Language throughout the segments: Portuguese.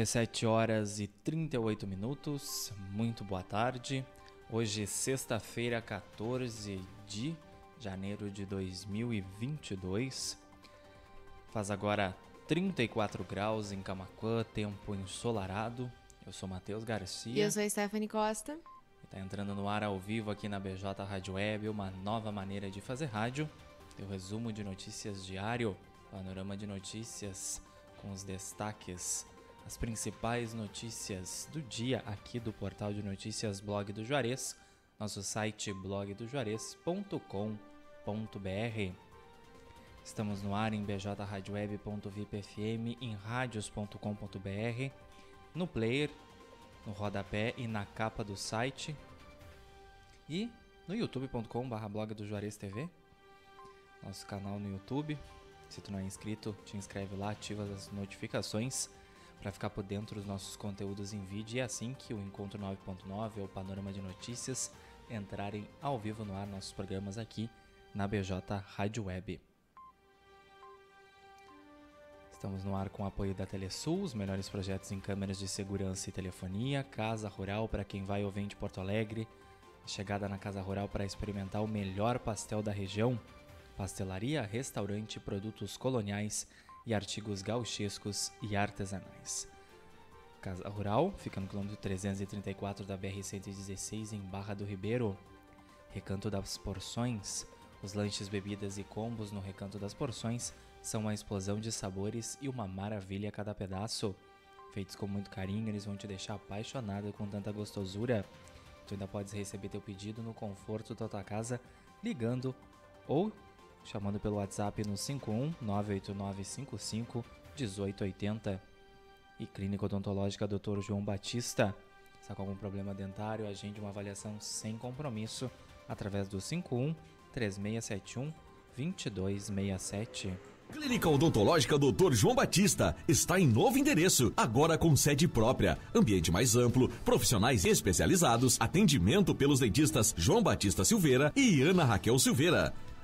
17 horas e 38 minutos, muito boa tarde. Hoje, sexta-feira, 14 de janeiro de 2022. Faz agora 34 graus em Camacuã, tempo ensolarado. Eu sou Matheus Garcia. E eu sou Stephanie Costa. Está entrando no ar ao vivo aqui na BJ Rádio Web, uma nova maneira de fazer rádio. O resumo de notícias diário, panorama de notícias com os destaques as principais notícias do dia aqui do portal de notícias Blog do Juarez, nosso site blogdojuarez.com.br. Estamos no ar em bjradioweb.vipfm, em radios.com.br, no player, no rodapé e na capa do site e no youtube.com.br blog do Juarez TV, nosso canal no YouTube. Se tu não é inscrito, te inscreve lá, ativa as notificações para ficar por dentro dos nossos conteúdos em vídeo e é assim que o Encontro 9.9 ou Panorama de Notícias entrarem ao vivo no ar nossos programas aqui na BJ Rádio Web. Estamos no ar com o apoio da Telesul, os melhores projetos em câmeras de segurança e telefonia, Casa Rural para quem vai ou vem de Porto Alegre, chegada na Casa Rural para experimentar o melhor pastel da região, pastelaria, restaurante, produtos coloniais e artigos gauchescos e artesanais. Casa Rural fica no quilômetro 334 da BR-116 em Barra do Ribeiro. Recanto das Porções. Os lanches, bebidas e combos no Recanto das Porções são uma explosão de sabores e uma maravilha a cada pedaço. Feitos com muito carinho, eles vão te deixar apaixonado com tanta gostosura. Tu ainda podes receber teu pedido no conforto da tua casa ligando ou chamando pelo WhatsApp no 51 98955 1880. E Clínica Odontológica Dr. João Batista. Está com algum problema dentário? Agende uma avaliação sem compromisso através do 51 3671 2267. Clínica Odontológica Dr. João Batista está em novo endereço, agora com sede própria, ambiente mais amplo, profissionais especializados, atendimento pelos dentistas João Batista Silveira e Ana Raquel Silveira.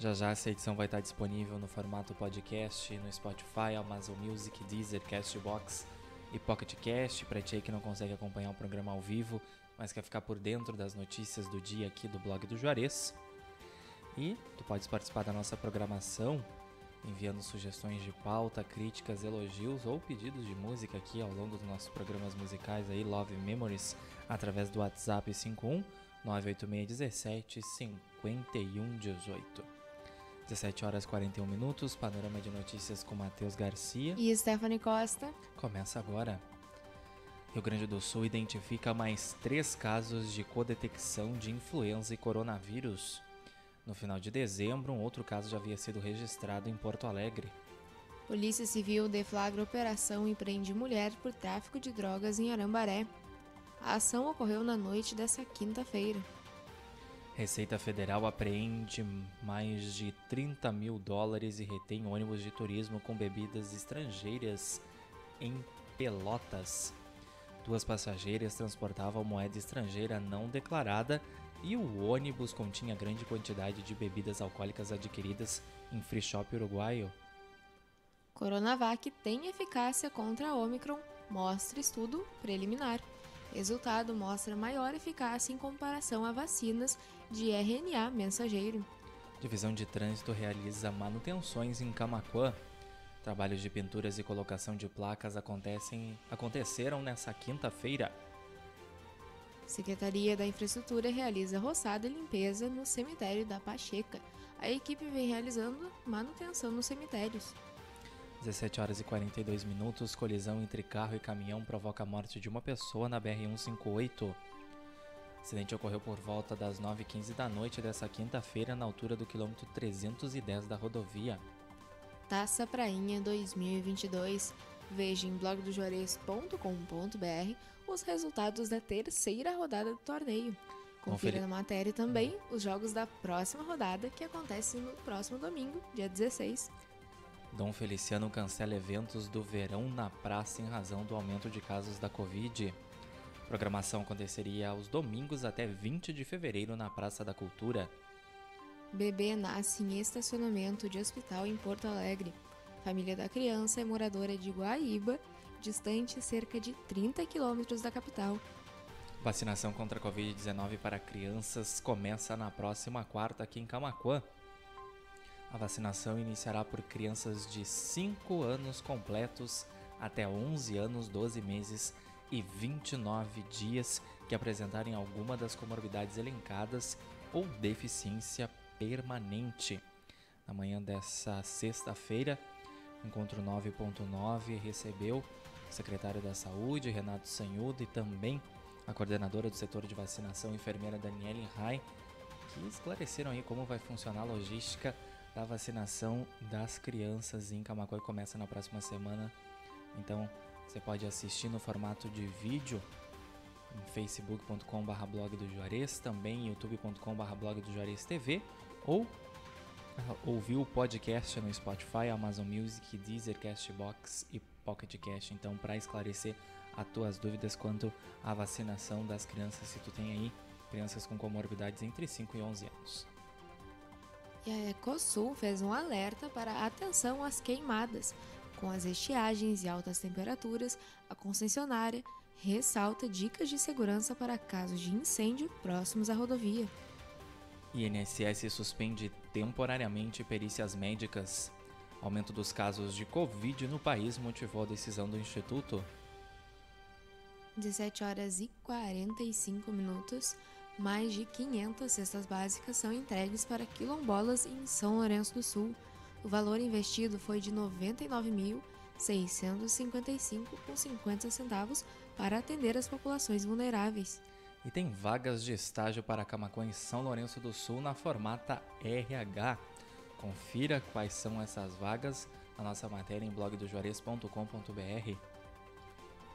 Já já essa edição vai estar disponível no formato podcast no Spotify, Amazon Music, Deezer, Castbox e Pocket Cast para ti que não consegue acompanhar o programa ao vivo, mas quer ficar por dentro das notícias do dia aqui do blog do Juarez. E tu podes participar da nossa programação enviando sugestões de pauta, críticas, elogios ou pedidos de música aqui ao longo dos nossos programas musicais aí Love Memories através do WhatsApp 51 98617 5118. 17 horas 41 minutos, panorama de notícias com Matheus Garcia e Stephanie Costa. Começa agora. Rio Grande do Sul identifica mais três casos de codetecção de influenza e coronavírus. No final de dezembro, um outro caso já havia sido registrado em Porto Alegre. Polícia Civil deflagra operação e prende mulher por tráfico de drogas em Arambaré. A ação ocorreu na noite dessa quinta-feira. Receita Federal apreende mais de 30 mil dólares e retém ônibus de turismo com bebidas estrangeiras em Pelotas. Duas passageiras transportavam moeda estrangeira não declarada e o ônibus continha grande quantidade de bebidas alcoólicas adquiridas em free shop uruguaio. Coronavac tem eficácia contra a Omicron, mostra estudo preliminar. Resultado mostra maior eficácia em comparação a vacinas de RNA mensageiro. Divisão de Trânsito realiza manutenções em Camacuã. Trabalhos de pinturas e colocação de placas acontecem, aconteceram nessa quinta-feira. Secretaria da Infraestrutura realiza roçada e limpeza no cemitério da Pacheca. A equipe vem realizando manutenção nos cemitérios. 17 horas e 42 minutos, colisão entre carro e caminhão provoca a morte de uma pessoa na BR-158. O acidente ocorreu por volta das 9h15 da noite dessa quinta-feira, na altura do quilômetro 310 da rodovia. Taça Prainha 2022. Veja em blogdojuarez.com.br os resultados da terceira rodada do torneio. Confira Conferi- na matéria também os jogos da próxima rodada, que acontece no próximo domingo, dia 16. Dom Feliciano cancela eventos do verão na praça em razão do aumento de casos da Covid. Programação aconteceria aos domingos até 20 de fevereiro na Praça da Cultura. Bebê nasce em estacionamento de hospital em Porto Alegre. Família da criança é moradora de Guaíba, distante cerca de 30 quilômetros da capital. Vacinação contra a Covid-19 para crianças começa na próxima quarta aqui em Camaquã. A vacinação iniciará por crianças de 5 anos completos até 11 anos, 12 meses e 29 dias que apresentarem alguma das comorbidades elencadas ou deficiência permanente. Na manhã dessa sexta-feira, Encontro 9.9 recebeu o secretário da Saúde, Renato Sanhudo, e também a coordenadora do setor de vacinação, enfermeira Daniele Rai, que esclareceram aí como vai funcionar a logística da vacinação das crianças em Camacuã e começa na próxima semana. Então, você pode assistir no formato de vídeo em facebook.com.br blog do Juarez, também youtube.com.br blog do Juarez TV, ou ah, ouvir o podcast no Spotify, Amazon Music, Deezer, Castbox e Pocket Cast. Então, para esclarecer as tuas dúvidas quanto à vacinação das crianças, se tu tem aí crianças com comorbidades entre 5 e 11 anos. E a Ecosul fez um alerta para atenção às queimadas. Com as estiagens e altas temperaturas, a concessionária ressalta dicas de segurança para casos de incêndio próximos à rodovia. INSS suspende temporariamente perícias médicas. Aumento dos casos de Covid no país motivou a decisão do Instituto. 17 horas e 45 minutos, mais de 500 cestas básicas são entregues para quilombolas em São Lourenço do Sul. O valor investido foi de R$ 99.655,50 centavos para atender as populações vulneráveis. E tem vagas de estágio para Camacuã em São Lourenço do Sul na formata RH. Confira quais são essas vagas na nossa matéria em blogdojuarez.com.br.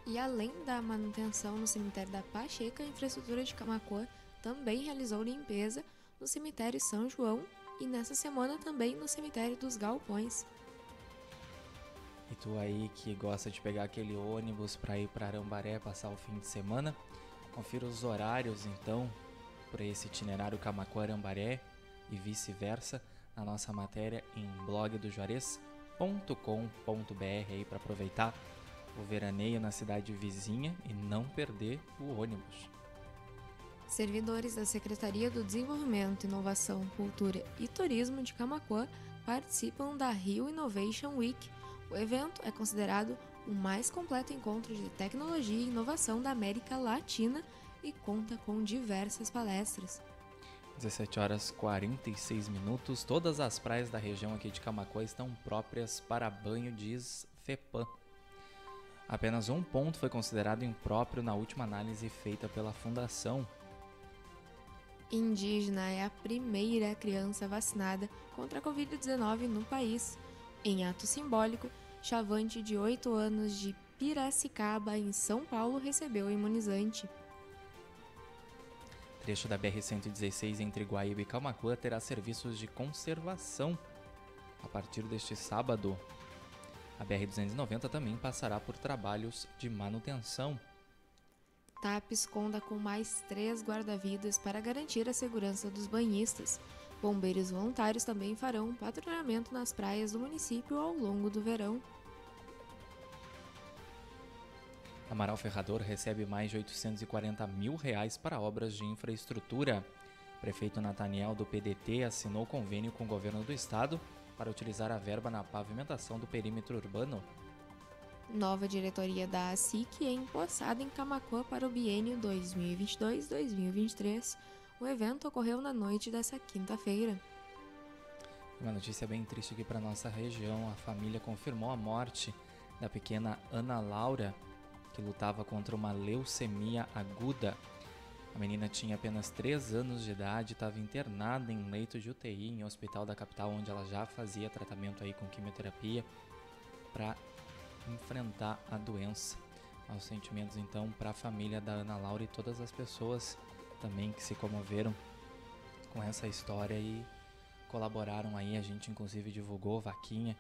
E além da manutenção no cemitério da Pacheca, a infraestrutura de Camacuã também realizou limpeza no cemitério São João e nessa semana também no cemitério dos Galpões. E tu aí que gosta de pegar aquele ônibus para ir para Arambaré passar o fim de semana, confira os horários então para esse itinerário Camacuã-Arambaré e vice-versa na nossa matéria em blogdojuarez.com.br aí para aproveitar o veraneio na cidade vizinha e não perder o ônibus. Servidores da Secretaria do Desenvolvimento, Inovação, Cultura e Turismo de Camacuã participam da Rio Innovation Week. O evento é considerado o mais completo encontro de tecnologia e inovação da América Latina e conta com diversas palestras. 17 horas 46 minutos. Todas as praias da região aqui de Camacuã estão próprias para banho, diz FEPAM. Apenas um ponto foi considerado impróprio na última análise feita pela Fundação. Indígena é a primeira criança vacinada contra a Covid-19 no país. Em ato simbólico, Chavante, de 8 anos, de Piracicaba, em São Paulo, recebeu o imunizante. Trecho da BR-116 entre Guaíba e Camacuã terá serviços de conservação a partir deste sábado. A BR-290 também passará por trabalhos de manutenção. TAPES conta com mais três guarda-vidas para garantir a segurança dos banhistas. Bombeiros voluntários também farão patrulhamento nas praias do município ao longo do verão. Amaral Ferrador recebe mais de 840 mil reais para obras de infraestrutura. Prefeito Nataniel do PDT assinou convênio com o governo do estado para utilizar a verba na pavimentação do perímetro urbano. Nova diretoria da ASIC é empossada em Camacuã para o biênio 2022-2023. O evento ocorreu na noite dessa quinta-feira. Uma notícia bem triste aqui para nossa região. A família confirmou a morte da pequena Ana Laura, que lutava contra uma leucemia aguda. A menina tinha apenas 3 anos de idade, estava internada em leito de UTI em um hospital da capital, onde ela já fazia tratamento aí com quimioterapia para enfrentar a doença. Aos sentimentos então para a família da Ana Laura e todas as pessoas também que se comoveram com essa história e colaboraram aí. A gente inclusive divulgou vaquinha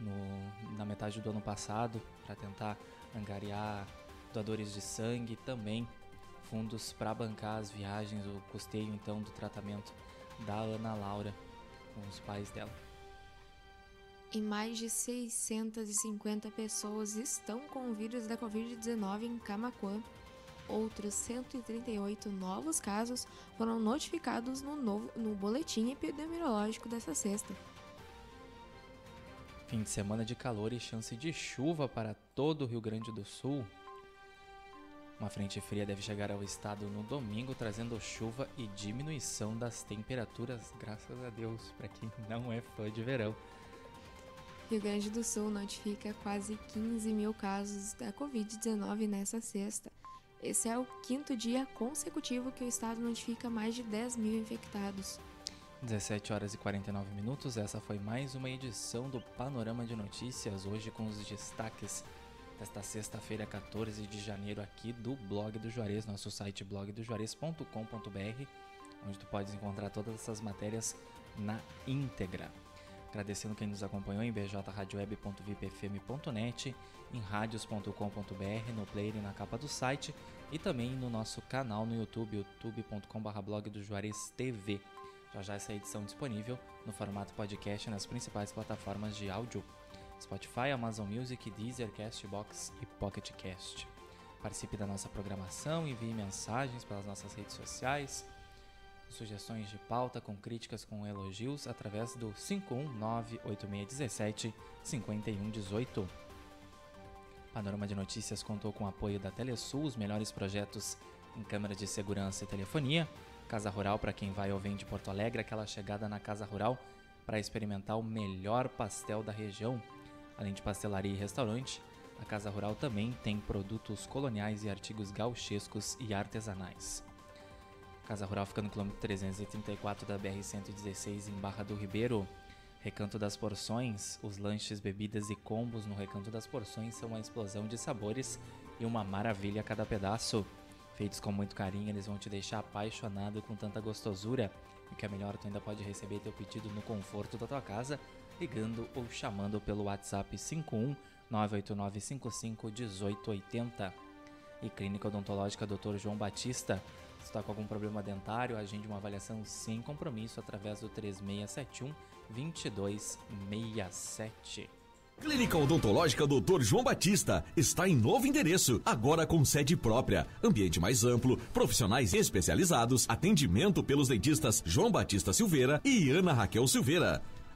no, na metade do ano passado para tentar angariar doadores de sangue, também fundos para bancar as viagens, o custeio então do tratamento da Ana Laura com os pais dela. E mais de 650 pessoas estão com o vírus da Covid-19 em Camacuã. Outros 138 novos casos foram notificados no, novo, no boletim epidemiológico dessa sexta. Fim de semana de calor e chance de chuva para todo o Rio Grande do Sul. Uma frente fria deve chegar ao estado no domingo, trazendo chuva e diminuição das temperaturas, graças a Deus, para quem não é fã de verão. Rio Grande do Sul notifica quase 15 mil casos da Covid-19 nessa sexta. Esse é o quinto dia consecutivo que o estado notifica mais de 10 mil infectados. 17 horas e 49 minutos, essa foi mais uma edição do Panorama de Notícias, hoje com os destaques desta sexta-feira, 14 de janeiro, aqui do Blog do Juarez, nosso site blogdojuarez.com.br, onde tu podes encontrar todas essas matérias na íntegra. Agradecendo quem nos acompanhou em bjradioweb.vipfm.net, em radios.com.br, no player e na capa do site e também no nosso canal no YouTube, youtube.com.br blog do Juarez TV. Já já essa edição disponível no formato podcast nas principais plataformas de áudio Spotify, Amazon Music, Deezer, Castbox e Pocket Cast. Participe da nossa programação, envie mensagens pelas nossas redes sociais, sugestões de pauta com críticas com elogios através do 519-8617-5118. Panorama de Notícias contou com o apoio da Telesul, os melhores projetos em câmeras de segurança e telefonia. Casa Rural para quem vai ou vem de Porto Alegre, aquela chegada na Casa Rural para experimentar o melhor pastel da região. Além de pastelaria e restaurante, a Casa Rural também tem produtos coloniais e artigos gauchescos e artesanais. Casa Rural fica no quilômetro 334 da BR-116 em Barra do Ribeiro. Recanto das Porções, os lanches, bebidas e combos no Recanto das Porções são uma explosão de sabores e uma maravilha a cada pedaço. Feitos com muito carinho, eles vão te deixar apaixonado com tanta gostosura. E que é melhor, tu ainda pode receber teu pedido no conforto da tua casa ligando ou chamando pelo WhatsApp 51 98955 1880. E Clínica Odontológica Dr. João Batista. Está com algum problema dentário, agende uma avaliação sem compromisso através do 3671 2267. Clínica Odontológica Dr. João Batista está em novo endereço, agora com sede própria, ambiente mais amplo, profissionais especializados, atendimento pelos dentistas João Batista Silveira e Ana Raquel Silveira.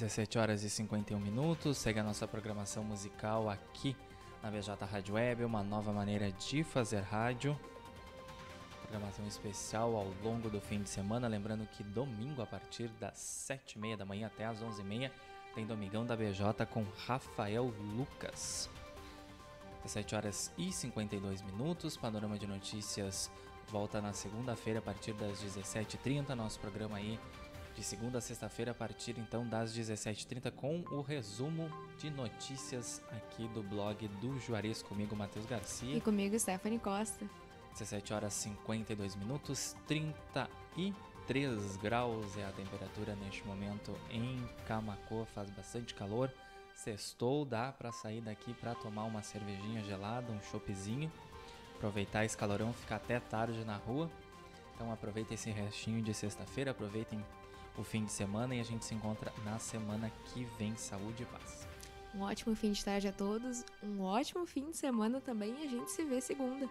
17 horas e 51 minutos, segue a nossa programação musical aqui na BJ Rádio Web, uma nova maneira de fazer rádio. Programação especial ao longo do fim de semana, lembrando que domingo a partir das 7h30 da manhã até as 11h30 tem Domingão da BJ com Rafael Lucas. 17 horas e 52 minutos, Panorama de Notícias volta na segunda-feira a partir das 17h30, nosso programa aí de segunda a sexta-feira, a partir então das 17h30, com o resumo de notícias aqui do blog do Juarez, comigo, Matheus Garcia. E comigo, Stephanie Costa. 17 horas 52 minutos, 33 graus é a temperatura neste momento em Camacô, faz bastante calor. Sextou, dá para sair daqui para tomar uma cervejinha gelada, um choppzinho, aproveitar esse calorão, ficar até tarde na rua. Então aproveitem esse restinho de sexta-feira, aproveitem o fim de semana e a gente se encontra na semana que vem. Saúde e paz. Um ótimo fim de tarde a todos, um ótimo fim de semana também e a gente se vê segunda.